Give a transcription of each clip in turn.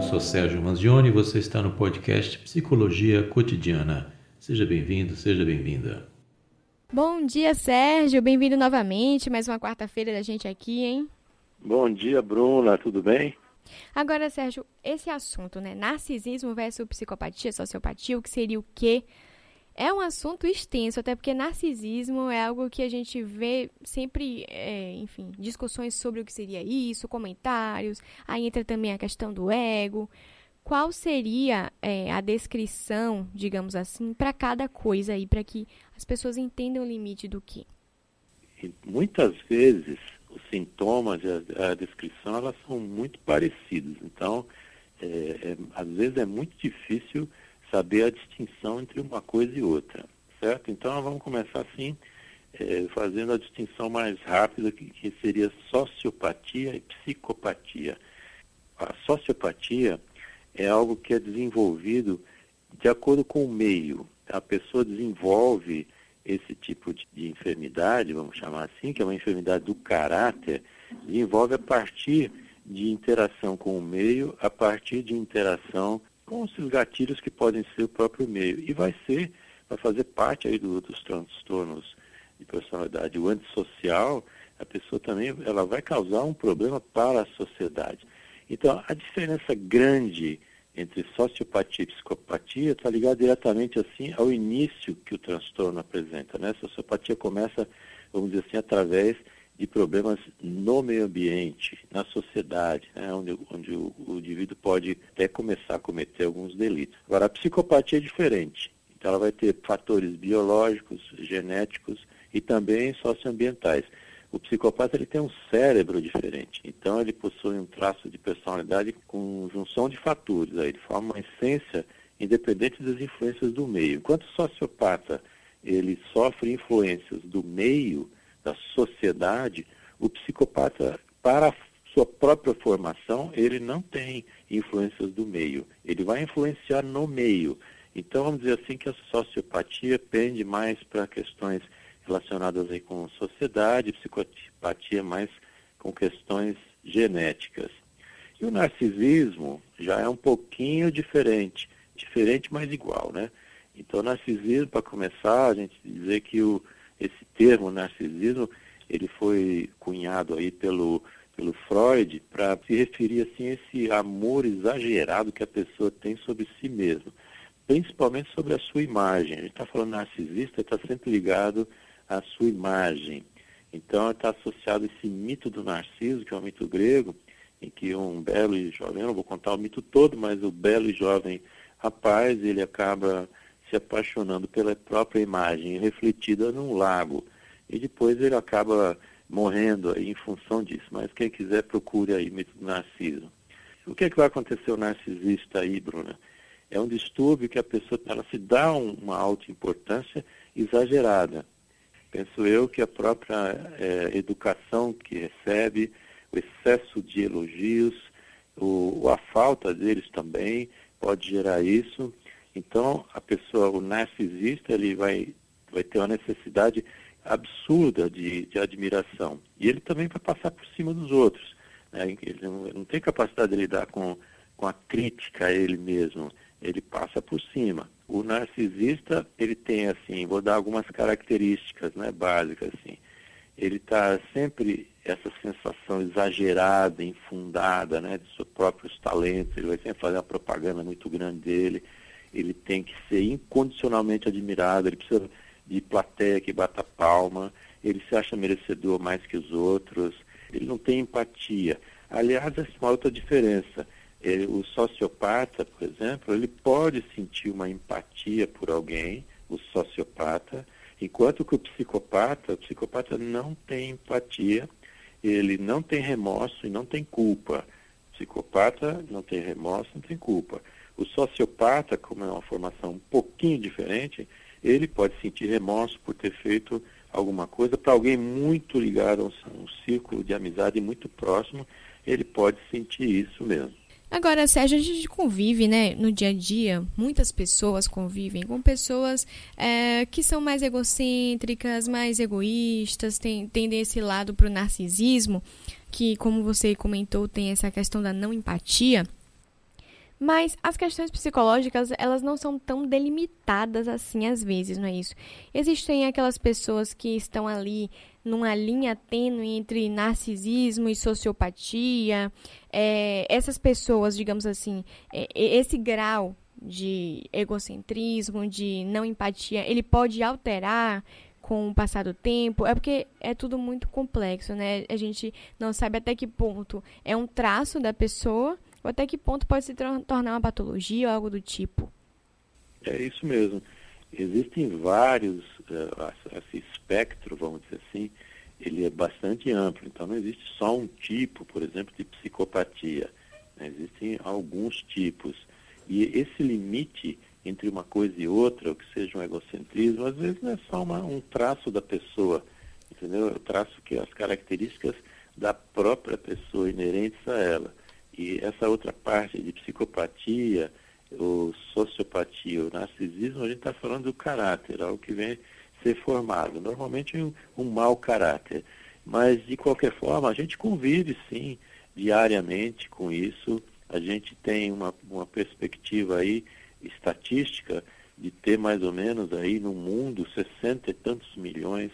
Eu sou Sérgio Manzioni e você está no podcast Psicologia Cotidiana. Seja bem-vindo, seja bem-vinda. Bom dia, Sérgio. Bem-vindo novamente. Mais uma quarta-feira da gente aqui, hein? Bom dia, Bruna. Tudo bem? Agora, Sérgio, esse assunto, né? Narcisismo versus psicopatia, sociopatia, o que seria o quê? É um assunto extenso, até porque narcisismo é algo que a gente vê sempre, é, enfim, discussões sobre o que seria isso, comentários, aí entra também a questão do ego. Qual seria é, a descrição, digamos assim, para cada coisa aí, para que as pessoas entendam o limite do que? muitas vezes os sintomas e a, a, descrição elas são muito parecidos. Então, é, é, às vezes é muito difícil saber a distinção entre uma coisa e outra, certo? Então, vamos começar assim, é, fazendo a distinção mais rápida, que, que seria sociopatia e psicopatia. A sociopatia é algo que é desenvolvido de acordo com o meio. A pessoa desenvolve esse tipo de, de, enfermidade, vamos chamar assim, que é uma enfermidade do caráter, desenvolve a partir de interação com o meio, a partir de interação com esses gatilhos que podem ser o próprio meio. E vai ser, vai fazer parte aí do, dos transtornos de personalidade. O antissocial, a pessoa também, ela vai causar um problema para a sociedade. Então, a diferença grande entre sociopatia e psicopatia está ligado diretamente assim ao início que o transtorno apresenta. Né? A sociopatia começa, vamos dizer assim, através de problemas no meio ambiente, na sociedade, né? onde, onde o, o, indivíduo pode até começar a cometer alguns delitos. Agora, a psicopatia é diferente. Então, ela vai ter fatores biológicos, genéticos e também socioambientais. O psicopata ele tem um cérebro diferente, então ele possui um traço de personalidade com junção de fatores, aí, ele forma uma essência independente das influências do meio. Enquanto o sociopata ele sofre influências do meio, da sociedade, o psicopata, para a sua própria formação, ele não tem influências do meio. Ele vai influenciar no meio. Então, vamos dizer assim que a sociopatia pende mais para questões relacionadas aí com sociedade, psicopatia mais com questões genéticas. E o narcisismo já é um pouquinho diferente, diferente, mas igual, né? Então, narcisismo, para começar, a gente dizer que o, esse termo narcisismo, ele foi cunhado aí pelo, pelo Freud para se referir assim a esse amor exagerado que a pessoa tem sobre si mesma, principalmente sobre a sua imagem. A gente está falando narcisista, está sempre ligado a sua imagem. Então está associado esse mito do Narciso, que é um mito grego, em que um belo e jovem, eu não vou contar o mito todo, mas o belo e jovem rapaz, ele acaba se apaixonando pela própria imagem refletida num lago. E depois ele acaba morrendo aí em função disso. Mas quem quiser procure aí mito do Narciso. O que, é que vai acontecer ao narcisista aí, Bruna? É um distúrbio que a pessoa ela se dá uma alta importância exagerada. Penso eu que a própria é, educação que recebe, o excesso de elogios, o, a falta deles também pode gerar isso. Então, a pessoa, o narcisista, ele vai, vai ter uma necessidade absurda de, de admiração. E ele também vai passar por cima dos outros. Né? Ele não, não tem capacidade de lidar com, com a crítica a ele mesmo. Ele passa por cima. O narcisista, ele tem assim, vou dar algumas características, né, básicas assim. Ele está sempre essa sensação exagerada, infundada, né, de seus próprios talentos. Ele vai sempre fazer uma propaganda muito grande dele. Ele tem que ser incondicionalmente admirado. Ele precisa de plateia que bata palma. Ele se acha merecedor mais que os outros. Ele não tem empatia. Aliás, essa é uma outra diferença ele, o sociopata, por exemplo, ele pode sentir uma empatia por alguém, o sociopata, enquanto que o psicopata, o psicopata não tem empatia, ele não tem remorso e não tem culpa. O psicopata não tem remorso, não tem culpa. O sociopata, como é uma formação um pouquinho diferente, ele pode sentir remorso por ter feito alguma coisa para alguém muito ligado a um, um círculo de amizade muito próximo, ele pode sentir isso mesmo. Agora, Sérgio, a gente convive, né, no dia a dia, muitas pessoas convivem com pessoas é, que são mais egocêntricas, mais egoístas, tem, tendem esse lado para o narcisismo, que, como você comentou, tem essa questão da não empatia. Mas as questões psicológicas, elas não são tão delimitadas assim às vezes, não é isso? Existem aquelas pessoas que estão ali numa linha tênue entre narcisismo e sociopatia. É, essas pessoas, digamos assim, é, esse grau de egocentrismo, de não empatia, ele pode alterar com o passar do tempo, é porque é tudo muito complexo, né? A gente não sabe até que ponto é um traço da pessoa ou até que ponto pode se tornar uma patologia ou algo do tipo. É isso mesmo. Existem vários, uh, esse espectro, vamos dizer assim, ele é bastante amplo. Então não existe só um tipo, por exemplo, de psicopatia. Né? Existem alguns tipos. E esse limite entre uma coisa e outra, o que seja um egocentrismo, às vezes não é só uma, um traço da pessoa, entendeu? É o traço que as características da própria pessoa inerentes a ela. E essa outra parte de psicopatia, ou sociopatia, o narcisismo, a gente está falando do caráter, algo que vem ser formado. Normalmente um, um mau caráter. Mas, de qualquer forma, a gente convive, sim, diariamente com isso. A gente tem uma, uma perspectiva aí estatística de ter mais ou menos aí no mundo 60 e tantos milhões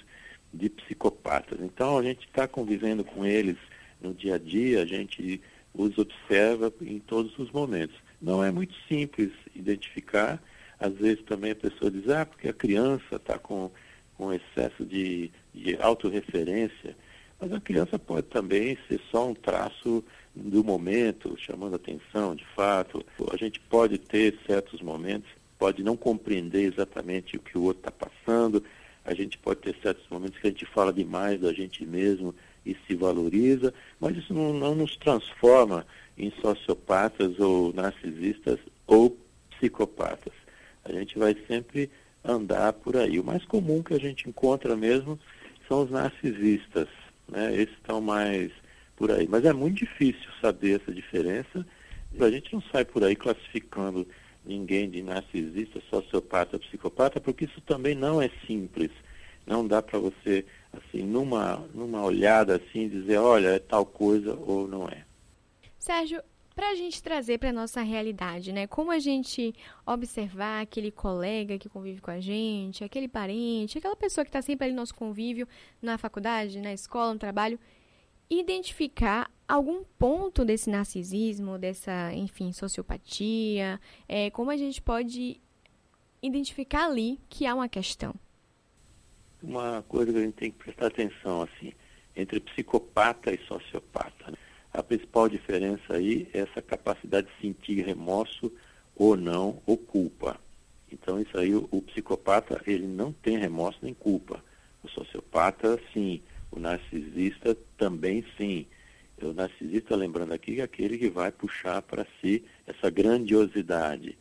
de psicopatas. Então a gente está convivendo com eles no dia a dia, a gente os observa em todos os momentos. Não é muito simples identificar, às vezes também a pessoa diz, ah, porque a criança está com, com excesso de, de autorreferência, mas a criança pode também ser só um traço do momento, chamando atenção, de fato. A gente pode ter certos momentos, pode não compreender exatamente o que o outro está passando, a gente pode ter certos momentos que a gente fala demais da gente mesmo e se valoriza, mas isso não, não nos transforma em sociopatas ou narcisistas ou psicopatas. A gente vai sempre andar por aí. O mais comum que a gente encontra mesmo são os narcisistas, né? Esses estão mais por aí. Mas é muito difícil saber essa diferença. A gente não sai por aí classificando ninguém de narcisista, sociopata, psicopata, porque isso também não é simples. Não dá para você, assim, numa, numa olhada assim, dizer, olha, é tal coisa ou não é. Sérgio, para a gente trazer para a nossa realidade, né? Como a gente observar aquele colega que convive com a gente, aquele parente, aquela pessoa que está sempre ali no nosso convívio na faculdade, na escola, no trabalho, identificar algum ponto desse narcisismo, dessa, enfim, sociopatia, é, como a gente pode identificar ali que há uma questão? Uma coisa que a gente tem que prestar atenção, assim, entre psicopata e sociopata. Né? A principal diferença aí é essa capacidade de sentir remorso ou não, ou culpa. Então, isso aí, o, o psicopata, ele não tem remorso nem culpa. O sociopata, sim o narcisista também sim. O narcisista, lembrando aqui, é aquele que vai puxar para si essa grandiosidade.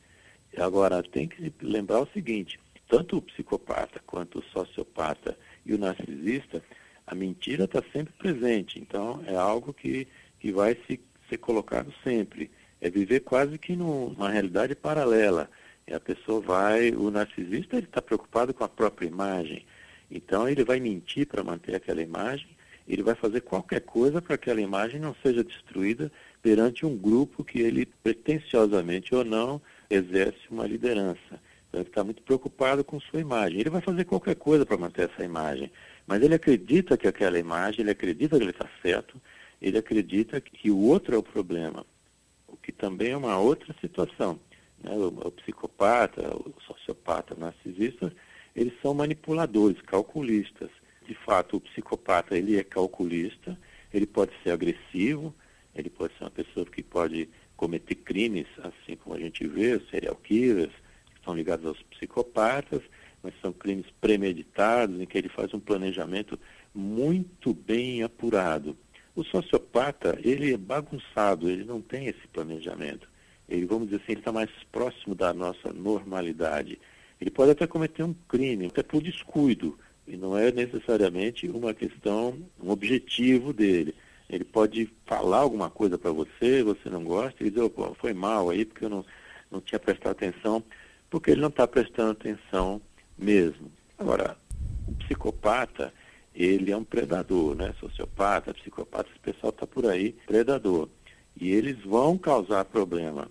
Agora, tem que lembrar o seguinte: tanto o psicopata quanto o sociopata e o narcisista, a mentira está sempre presente. Então, é algo que, que vai se, ser colocado sempre. É viver quase que numa realidade paralela. E a pessoa vai, o narcisista está preocupado com a própria imagem. Então ele vai mentir para manter aquela imagem, ele vai fazer qualquer coisa para que aquela imagem não seja destruída perante um grupo que ele, pretensiosamente ou não, exerce uma liderança. Ele está muito preocupado com sua imagem. Ele vai fazer qualquer coisa para manter essa imagem, mas ele acredita que aquela imagem, ele acredita que ele está certo, ele acredita que o outro é o problema, o que também é uma outra situação. Né? O, o psicopata, o sociopata, o narcisista, eles são manipuladores, calculistas. De fato, o psicopata ele é calculista, ele pode ser agressivo, ele pode ser uma pessoa que pode cometer crimes, assim como a gente vê, serial killers, estão ligados aos psicopatas, mas são crimes premeditados, em que ele faz um planejamento muito bem apurado. O sociopata, ele é bagunçado, ele não tem esse planejamento. Ele, vamos dizer assim, está mais próximo da nossa normalidade. Ele pode até cometer um crime, até por descuido, e não é necessariamente uma questão, um objetivo dele. Ele pode falar alguma coisa para você, você não gosta, e dizer, oh, foi mal aí porque eu não, não tinha prestado atenção, porque ele não está prestando atenção mesmo. Agora, o psicopata, ele é um predador, né? Sociopata, psicopata, esse pessoal está por aí, predador. E eles vão causar problema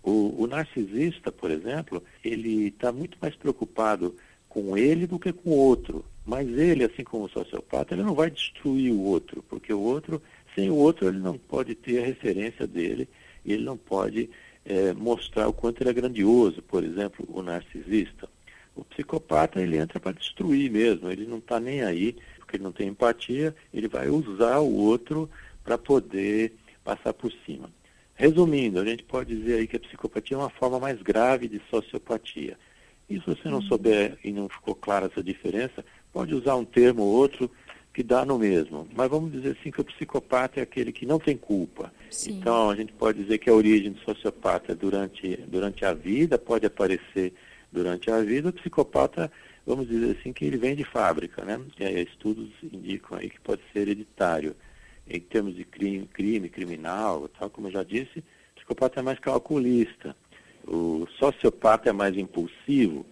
O, o narcisista, por exemplo, ele está muito mais preocupado com ele do que com o outro. Mas ele, assim como o sociopata, ele não vai destruir o outro, porque o outro, sem o outro, ele não pode ter a referência dele, ele não pode é, mostrar o quanto ele é grandioso, por exemplo, o narcisista. O psicopata, ele entra para destruir mesmo, ele não está nem aí, porque ele não tem empatia, ele vai usar o outro para poder passar por cima. Resumindo, a gente pode dizer aí que a psicopatia é uma forma mais grave de sociopatia. E se você não uhum. souber e não ficou clara essa diferença, pode usar um termo ou outro que dá no mesmo. Mas vamos dizer assim que o psicopata é aquele que não tem culpa. Sim. Então a gente pode dizer que a origem do sociopata durante, durante a vida, pode aparecer durante a vida. O psicopata, vamos dizer assim, que ele vem de fábrica, né? E aí, estudos indicam aí que pode ser hereditário em termos de crime, crime criminal, tal como eu já disse, o psicopata é mais calculista, o sociopata é mais impulsivo,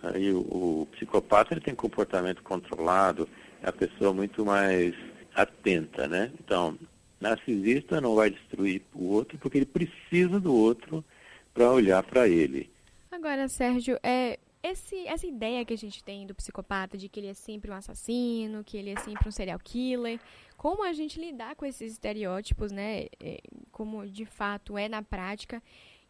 aí o, o psicopata ele tem comportamento controlado, a pessoa muito mais atenta, né? Então, narcisista não vai destruir o outro porque ele precisa do outro para olhar para ele. Agora, Sérgio, é, esse, essa ideia que a gente tem do psicopata de que ele é sempre um assassino, que ele é sempre um serial killer, como a gente lidar com esses estereótipos, né? É, como de fato é na prática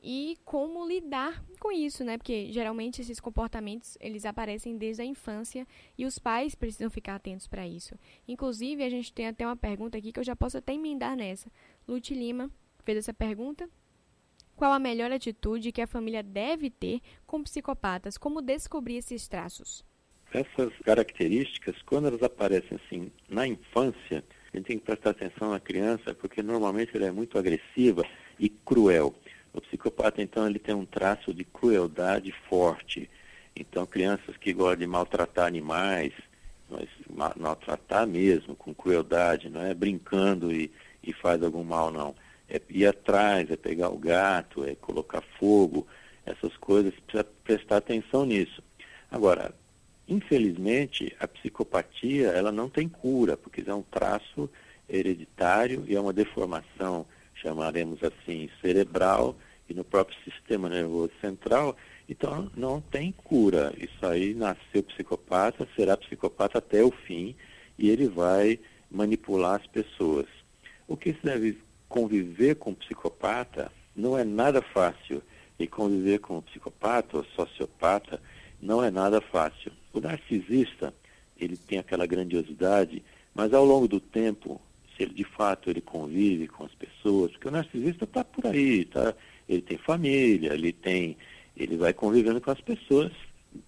e como lidar com isso, né? Porque geralmente esses comportamentos eles aparecem desde a infância e os pais precisam ficar atentos para isso. Inclusive a gente tem até uma pergunta aqui que eu já posso até emendar nessa. Lute Lima fez essa pergunta. Qual a melhor atitude que a família deve ter com psicopatas? Como descobrir esses traços? Essas características, quando elas aparecem assim na infância, a gente tem que prestar atenção na criança, porque normalmente ela é muito agressiva e cruel. O psicopata, então, ele tem um traço de crueldade forte. Então, crianças que gostam de maltratar animais, mas maltratar mesmo, com crueldade, não é brincando e, e faz algum mal, não. É ir atrás, é pegar o gato, é colocar fogo, essas coisas, precisa prestar atenção nisso. Agora, Infelizmente, a psicopatia ela não tem cura, porque é um traço hereditário e é uma deformação, chamaremos assim, cerebral e no próprio sistema nervoso central. Então, não tem cura. Isso aí nasceu psicopata, será psicopata até o fim e ele vai manipular as pessoas. O que se deve conviver com o psicopata não é nada fácil. E conviver com o psicopata ou sociopata não é nada fácil. O narcisista, ele tem aquela grandiosidade, mas ao longo do tempo, se ele de fato ele convive com as pessoas, porque o narcisista está por aí, tá? ele tem família, ele tem, ele vai convivendo com as pessoas,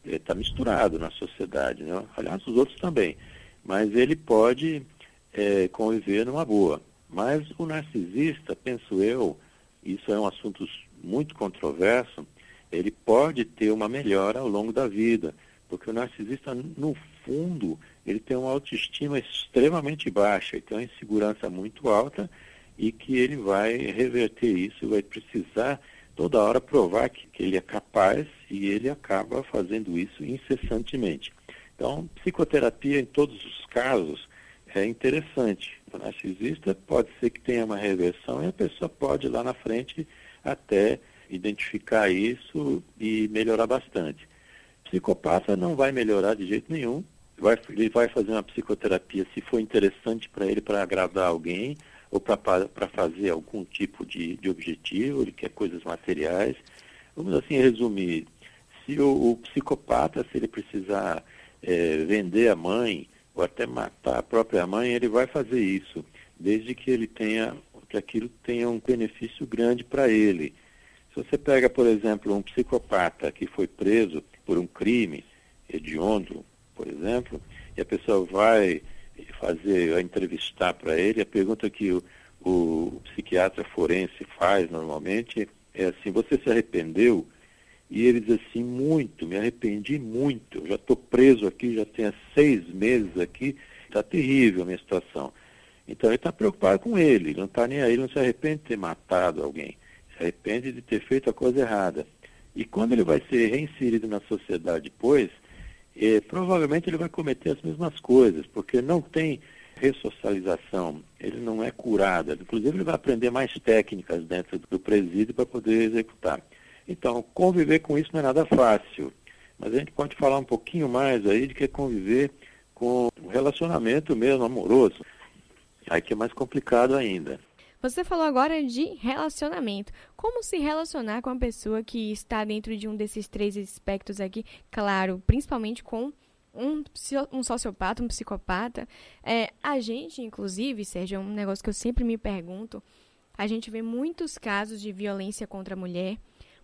está misturado na sociedade, né? aliás, os outros também, mas ele pode é, conviver numa boa. Mas o narcisista, penso eu, isso é um assunto muito controverso, ele pode ter uma melhora ao longo da vida, porque o narcisista, no fundo, ele tem uma autoestima extremamente baixa, tem uma insegurança muito alta e que ele vai reverter isso, vai precisar toda hora provar que, que ele é capaz e ele acaba fazendo isso incessantemente. Então, psicoterapia em todos os casos é interessante. O narcisista pode ser que tenha uma reversão e a pessoa pode lá na frente até identificar isso e melhorar bastante. Psicopata não vai melhorar de jeito nenhum. Vai, ele vai fazer uma psicoterapia se for interessante para ele para agradar alguém ou para fazer algum tipo de, de objetivo, ele quer coisas materiais. Vamos assim resumir. Se o, o psicopata, se ele precisar é, vender a mãe ou até matar a própria mãe, ele vai fazer isso, desde que ele tenha que aquilo tenha um benefício grande para ele. Se você pega, por exemplo, um psicopata que foi preso por um crime hediondo, por exemplo, e a pessoa vai fazer, vai entrevistar para ele, a pergunta que o, o psiquiatra forense faz normalmente é assim, você se arrependeu? E ele diz assim, muito, me arrependi muito, já estou preso aqui, já tenho seis meses aqui, está terrível a minha situação. Então ele está preocupado com ele, ele não está nem aí, ele não se arrepende de ter matado alguém se arrepende de ter feito a coisa errada. E quando ele vai ser reinserido na sociedade depois, eh, provavelmente ele vai cometer as mesmas coisas, porque não tem ressocialização, ele não é curado. Inclusive, ele vai aprender mais técnicas dentro do presídio para poder executar. Então, conviver com isso não é nada fácil, mas a gente pode falar um pouquinho mais aí de que é conviver com o relacionamento mesmo amoroso. Aí que é mais complicado ainda. Você falou agora de relacionamento. Como se relacionar com a pessoa que está dentro de um desses três aspectos aqui? Claro, principalmente com um, um sociopata, um psicopata. É, a gente, inclusive, Sérgio, é um negócio que eu sempre me pergunto. A gente vê muitos casos de violência contra a mulher,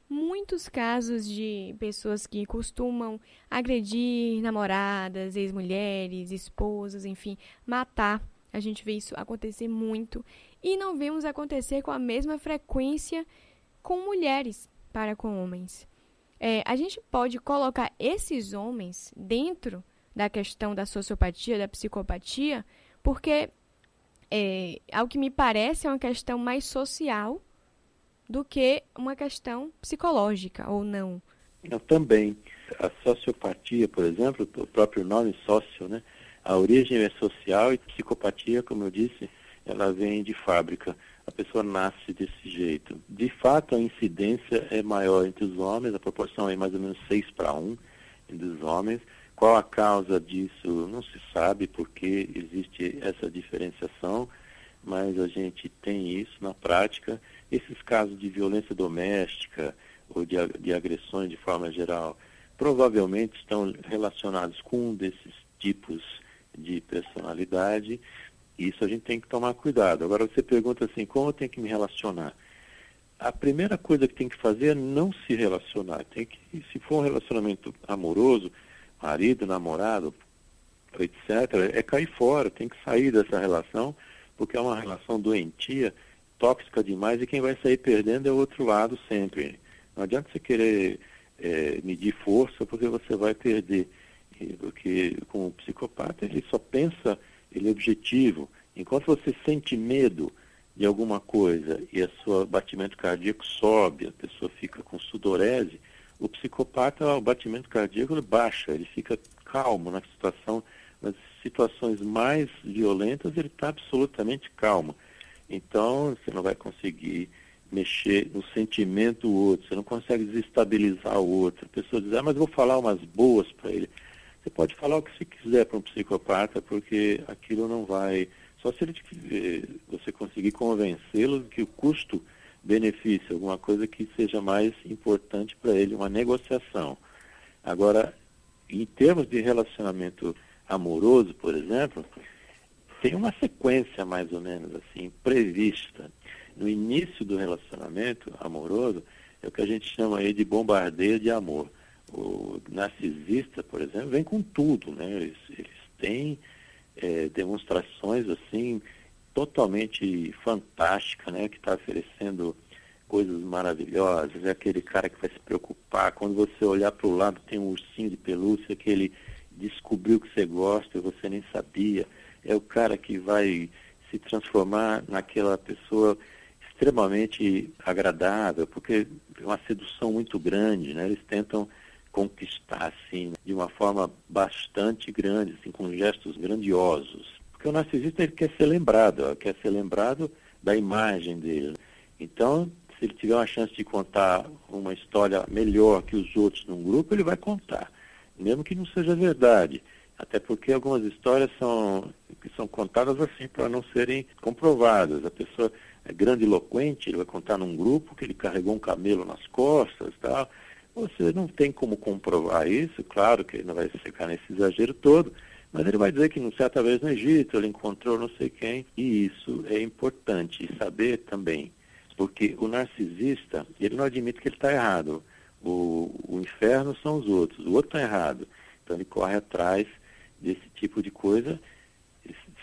muitos casos de pessoas que costumam agredir namoradas, ex-mulheres, esposas, enfim, matar. A gente vê isso acontecer muito e não vemos acontecer com a mesma frequência com mulheres para com homens. É, a gente pode colocar esses homens dentro da questão da sociopatia, da psicopatia, porque, é, ao que me parece, é uma questão mais social do que uma questão psicológica, ou não? Eu também. A sociopatia, por exemplo, o próprio nome sócio, né? A origem é social e psicopatia, como eu disse, ela vem de fábrica. A pessoa nasce desse jeito. De fato, a incidência é maior entre os homens, a proporção é mais ou menos 6 para 1 entre os homens. Qual a causa disso não se sabe, porque existe essa diferenciação, mas a gente tem isso na prática. Esses casos de violência doméstica ou de, de agressões de forma geral provavelmente estão relacionados com um desses tipos de personalidade isso a gente tem que tomar cuidado. Agora você pergunta assim, como eu tenho que me relacionar? A primeira coisa que tem que fazer é não se relacionar. Tem que, se for um relacionamento amoroso, marido, namorado, etc., é cair fora, tem que sair dessa relação, porque é uma relação doentia, tóxica demais, e quem vai sair perdendo é o outro lado sempre. Não adianta você querer é, medir força, porque você vai perder. Porque com o psicopata ele só pensa ele é objetivo. Enquanto você sente medo de alguma coisa e o seu batimento cardíaco sobe, a pessoa fica com sudorese, o psicopata, o batimento cardíaco baixa, ele fica calmo na situação, nas situações mais violentas, ele está absolutamente calmo. Então, você não vai conseguir mexer no sentimento do outro, você não consegue desestabilizar o outro. A pessoa diz, ah, mas vou falar umas boas para ele. Você pode falar o que você quiser para um psicopata, porque aquilo não vai. Só se ele eh, você conseguir convencê-lo que o custo-benefício, alguma coisa que seja mais importante para ele, uma negociação. Agora, em termos de relacionamento amoroso, por exemplo, tem uma sequência mais ou menos assim, prevista. No início do relacionamento amoroso, é o que a gente chama aí de bombardeio de amor o narcisista, por exemplo, vem com tudo, né? Eles, eles têm é, demonstrações assim totalmente fantásticas, né? Que está oferecendo coisas maravilhosas. É aquele cara que vai se preocupar. Quando você olhar para o lado tem um ursinho de pelúcia que ele descobriu que você gosta e você nem sabia. É o cara que vai se transformar naquela pessoa extremamente agradável, porque é uma sedução muito grande, né? Eles tentam conquistar, assim, de uma forma bastante grande, assim, com gestos grandiosos. Porque o narcisista ele quer ser lembrado, quer ser lembrado da imagem dele. Então, se ele tiver uma chance de contar uma história melhor que os outros num grupo, ele vai contar, mesmo que não seja verdade. Até porque algumas histórias são, que são contadas assim para não serem comprovadas. A pessoa é grandiloquente, ele vai contar num grupo que ele carregou um camelo nas costas tal. Você não tem como comprovar isso, claro que ele não vai ficar nesse exagero todo, mas ele vai dizer que, certa vez no Egito, ele encontrou não sei quem, e isso é importante saber também, porque o narcisista, ele não admite que ele está errado. O, o inferno são os outros, o outro está errado. Então ele corre atrás desse tipo de coisa,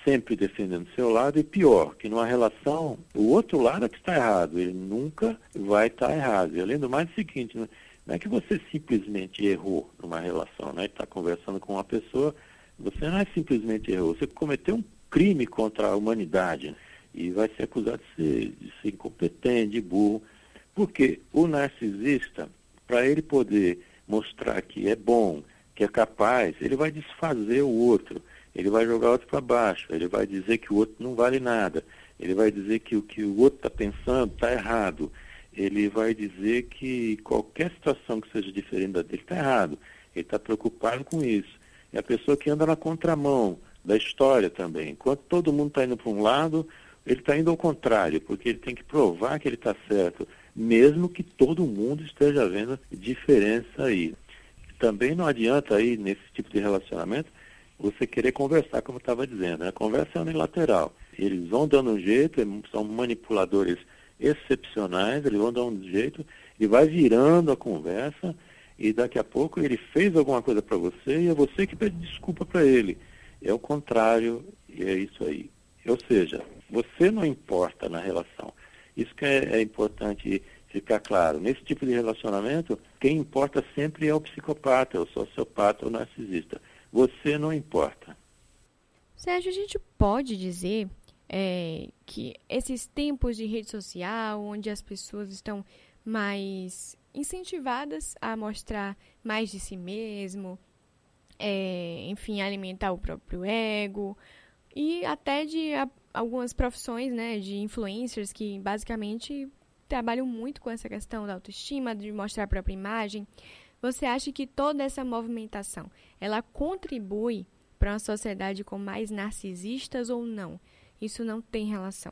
sempre defendendo seu lado, e pior, que numa relação, o outro lado é que está errado, ele nunca vai estar tá errado. E além do mais, é o seguinte, né? Não é que você simplesmente errou numa relação, né? Está conversando com uma pessoa, você não é simplesmente errou, você cometeu um crime contra a humanidade e vai ser acusado de ser, de ser incompetente, de burro, porque o narcisista, para ele poder mostrar que é bom, que é capaz, ele vai desfazer o outro, ele vai jogar o outro para baixo, ele vai dizer que o outro não vale nada, ele vai dizer que o que o outro está pensando está errado, ele vai dizer que qualquer situação que seja diferente da dele está errado. Ele está preocupado com isso. É a pessoa que anda na contramão da história também. Enquanto todo mundo está indo para um lado, ele está indo ao contrário, porque ele tem que provar que ele está certo, mesmo que todo mundo esteja vendo diferença aí. Também não adianta aí, nesse tipo de relacionamento, você querer conversar, como eu estava dizendo. Né? A conversa é unilateral. Eles vão dando um jeito, são manipuladores excepcionais, eles vão dando um jeito e vai virando a conversa e daqui a pouco ele fez alguma coisa para você e é você que pede desculpa para ele. É o contrário e é isso aí. Ou seja, você não importa na relação. Isso que é, é importante ficar claro. Nesse tipo de relacionamento, quem importa sempre é o psicopata, o sociopata, o narcisista. Você não importa. Sérgio, a gente pode dizer é, que esses tempos de rede social, onde as pessoas estão mais incentivadas a mostrar mais de si mesmo, é, enfim, alimentar o próprio ego e até de a, algumas profissões, né, de influencers que basicamente trabalham muito com essa questão da autoestima, de mostrar a própria imagem. Você acha que toda essa movimentação, ela contribui para uma sociedade com mais narcisistas ou não? Isso não tem relação.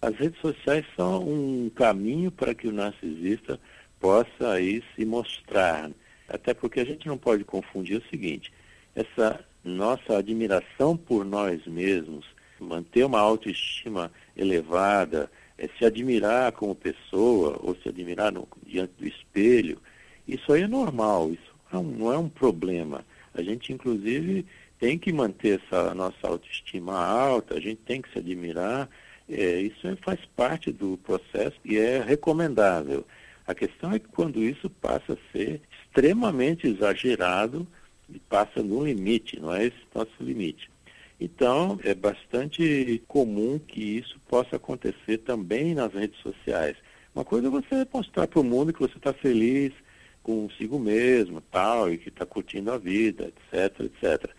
As redes sociais são um caminho para que o narcisista possa aí se mostrar. Até porque a gente não pode confundir o seguinte, essa nossa admiração por nós mesmos, manter uma autoestima elevada, é se admirar como pessoa ou se admirar no, diante do espelho, isso aí é normal, isso não, não é um problema. A gente, inclusive, tem que manter essa nossa autoestima alta, a gente tem que se admirar, é, isso faz parte do processo e é recomendável. A questão é que quando isso passa a ser extremamente exagerado e passa no limite, não é esse nosso limite. Então, é bastante comum que isso possa acontecer também nas redes sociais. Uma coisa é você mostrar para o mundo que você está feliz consigo mesmo, tal, e que está curtindo a vida, etc, etc.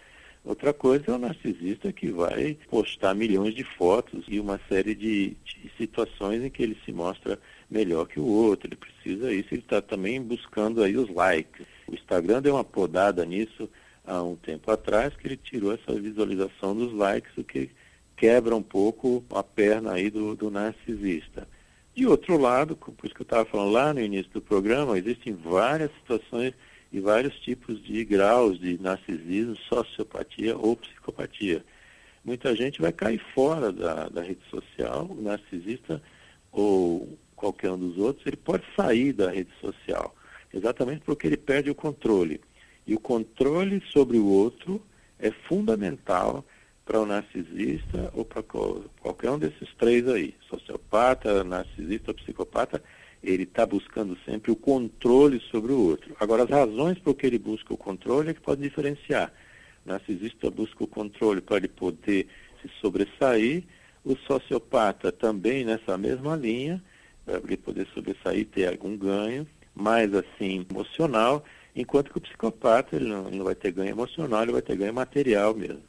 Outra coisa é o narcisista que vai postar milhões de fotos e uma série de, de situações em que ele se mostra melhor que o outro. Ele precisa isso, ele está também buscando aí os likes. O Instagram deu uma podada nisso há um tempo atrás, que ele tirou essa visualização dos likes, o que quebra um pouco a perna aí do, do narcisista. De outro lado, por isso que eu estava falando lá no início do programa, existem várias situações e vários tipos de graus de narcisismo, sociopatia ou psicopatia. Muita gente vai cair fora da, da rede social, o narcisista ou qualquer um dos outros, ele pode sair da rede social, exatamente porque ele perde o controle. E o controle sobre o outro é fundamental para o narcisista ou para qualquer um desses três aí, sociopata, narcisista psicopata, ele está buscando sempre o controle sobre o outro. Agora, as razões por que ele busca o controle é que pode diferenciar. O narcisista busca o controle para ele poder se sobressair, o sociopata também nessa mesma linha, para ele poder sobressair, ter algum ganho, mais assim, emocional, enquanto que o psicopata ele não, ele não vai ter ganho emocional, ele vai ter ganho material mesmo.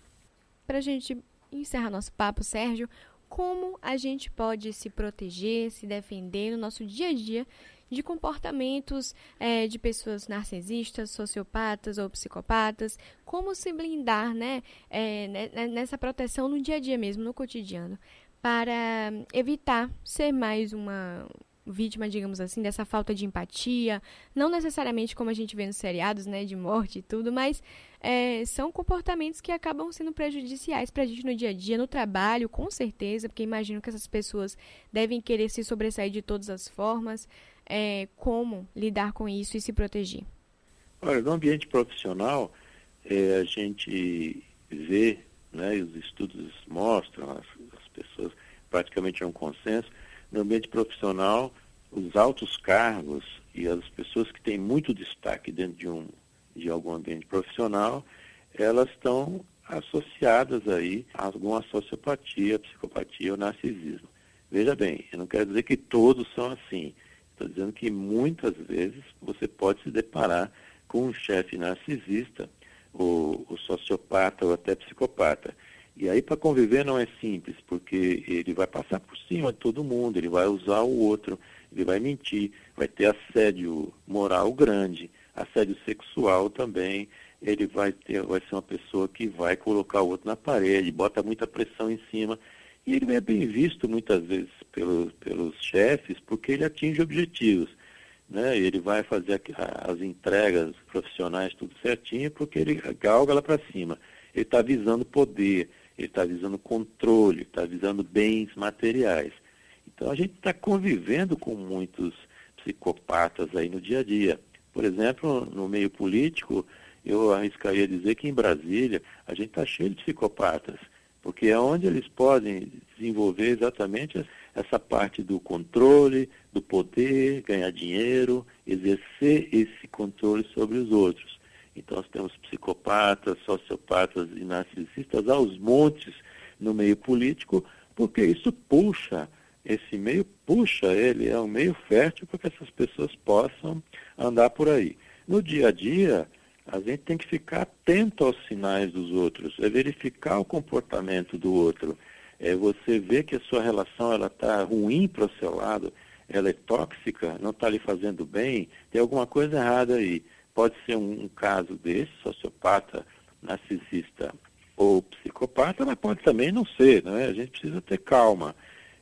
Para a gente encerrar nosso papo, Sérgio, como a gente pode se proteger, se defender no nosso dia a dia de comportamentos é, de pessoas narcisistas, sociopatas ou psicopatas, como se blindar né, é, nessa proteção no dia a dia mesmo, no cotidiano, para evitar ser mais uma, vítima, digamos assim, dessa falta de empatia, não necessariamente como a gente vê nos seriados, né, de morte e tudo, mas é, são comportamentos que acabam sendo prejudiciais para a gente no dia a dia, no trabalho, com certeza, porque imagino que essas pessoas devem querer se sobressair de todas as formas. É, como lidar com isso e se proteger? Olha, no ambiente profissional, é, a gente vê, né, os estudos mostram, as, as pessoas praticamente é um consenso, no ambiente profissional, os altos cargos e as pessoas que têm muito destaque dentro de, um, de algum ambiente profissional, elas estão associadas aí a alguma sociopatia, psicopatia ou narcisismo. Veja bem, eu não quero dizer que todos são assim. Estou dizendo que muitas vezes você pode se deparar com um chefe narcisista, ou, ou sociopata ou até psicopata. E aí para conviver não é simples, porque ele vai passar por cima de todo mundo, ele vai usar o outro, ele vai mentir, vai ter assédio moral grande, assédio sexual também, ele vai ter, vai ser uma pessoa que vai colocar o outro na parede, bota muita pressão em cima. E ele é bem visto muitas vezes pelos, pelos chefes porque ele atinge objetivos. Né? Ele vai fazer as entregas profissionais tudo certinho porque ele galga lá para cima. Ele está visando poder, ele está visando controle, está visando bens materiais. Então a gente está convivendo com muitos psicopatas aí no dia a dia. Por exemplo, no meio político, eu arriscaria dizer que em Brasília a gente está cheio de psicopatas, porque é onde eles podem desenvolver exatamente essa parte do controle, do poder, ganhar dinheiro, exercer esse controle sobre os outros. Então, nós temos psicopatas, sociopatas e narcisistas aos montes no meio político, porque isso puxa, esse meio puxa ele, é um meio fértil para que essas pessoas possam andar por aí. No dia a dia, a gente tem que ficar atento aos sinais dos outros, é verificar o comportamento do outro, é você ver que a sua relação ela está ruim para o seu lado, ela é tóxica, não está lhe fazendo bem, tem alguma coisa errada aí. Pode ser um, um caso desse, sociopata, narcisista ou psicopata, mas pode também não ser, não é? A gente precisa ter calma.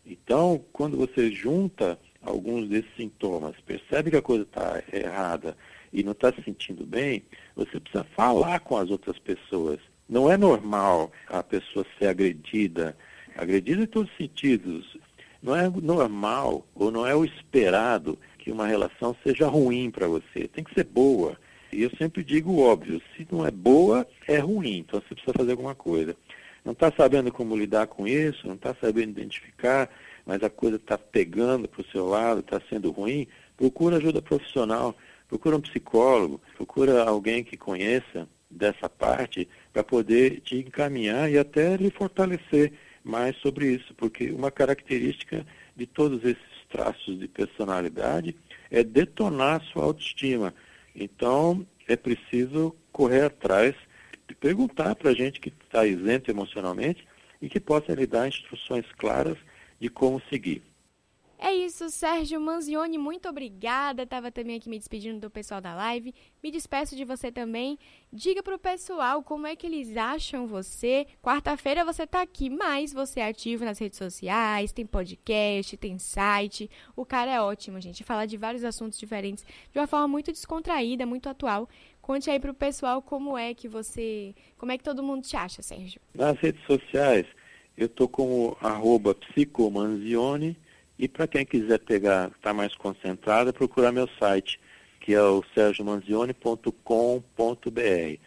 Então, quando você junta alguns desses sintomas, percebe que a coisa está errada e não está se sentindo bem, você precisa falar com as outras pessoas. Não é normal a pessoa ser agredida, agredida em todos os sentidos. Não é normal ou não é o esperado que uma relação seja ruim para você. Tem que ser boa. E eu sempre digo óbvio, se não é boa, é ruim, então você precisa fazer alguma coisa. Não está sabendo como lidar com isso, não está sabendo identificar, mas a coisa está pegando para o seu lado, está sendo ruim, procura ajuda profissional, procura um psicólogo, procura alguém que conheça dessa parte para poder te encaminhar e até lhe fortalecer mais sobre isso, porque uma característica de todos esses traços de personalidade é detonar sua autoestima. Então, é preciso correr atrás de perguntar para a gente que está isento emocionalmente e que possa lhe dar instruções claras de como seguir. É isso, Sérgio Manzioni, muito obrigada. Estava também aqui me despedindo do pessoal da live. Me despeço de você também. Diga para o pessoal como é que eles acham você. Quarta-feira você está aqui, mas você é ativo nas redes sociais, tem podcast, tem site. O cara é ótimo, gente. Fala de vários assuntos diferentes de uma forma muito descontraída, muito atual. Conte aí para o pessoal como é que você, como é que todo mundo te acha, Sérgio. Nas redes sociais, eu estou como psicomanzione e para quem quiser pegar, estar tá mais concentrado, é procurar meu site, que é o sergiomanzione.com.br.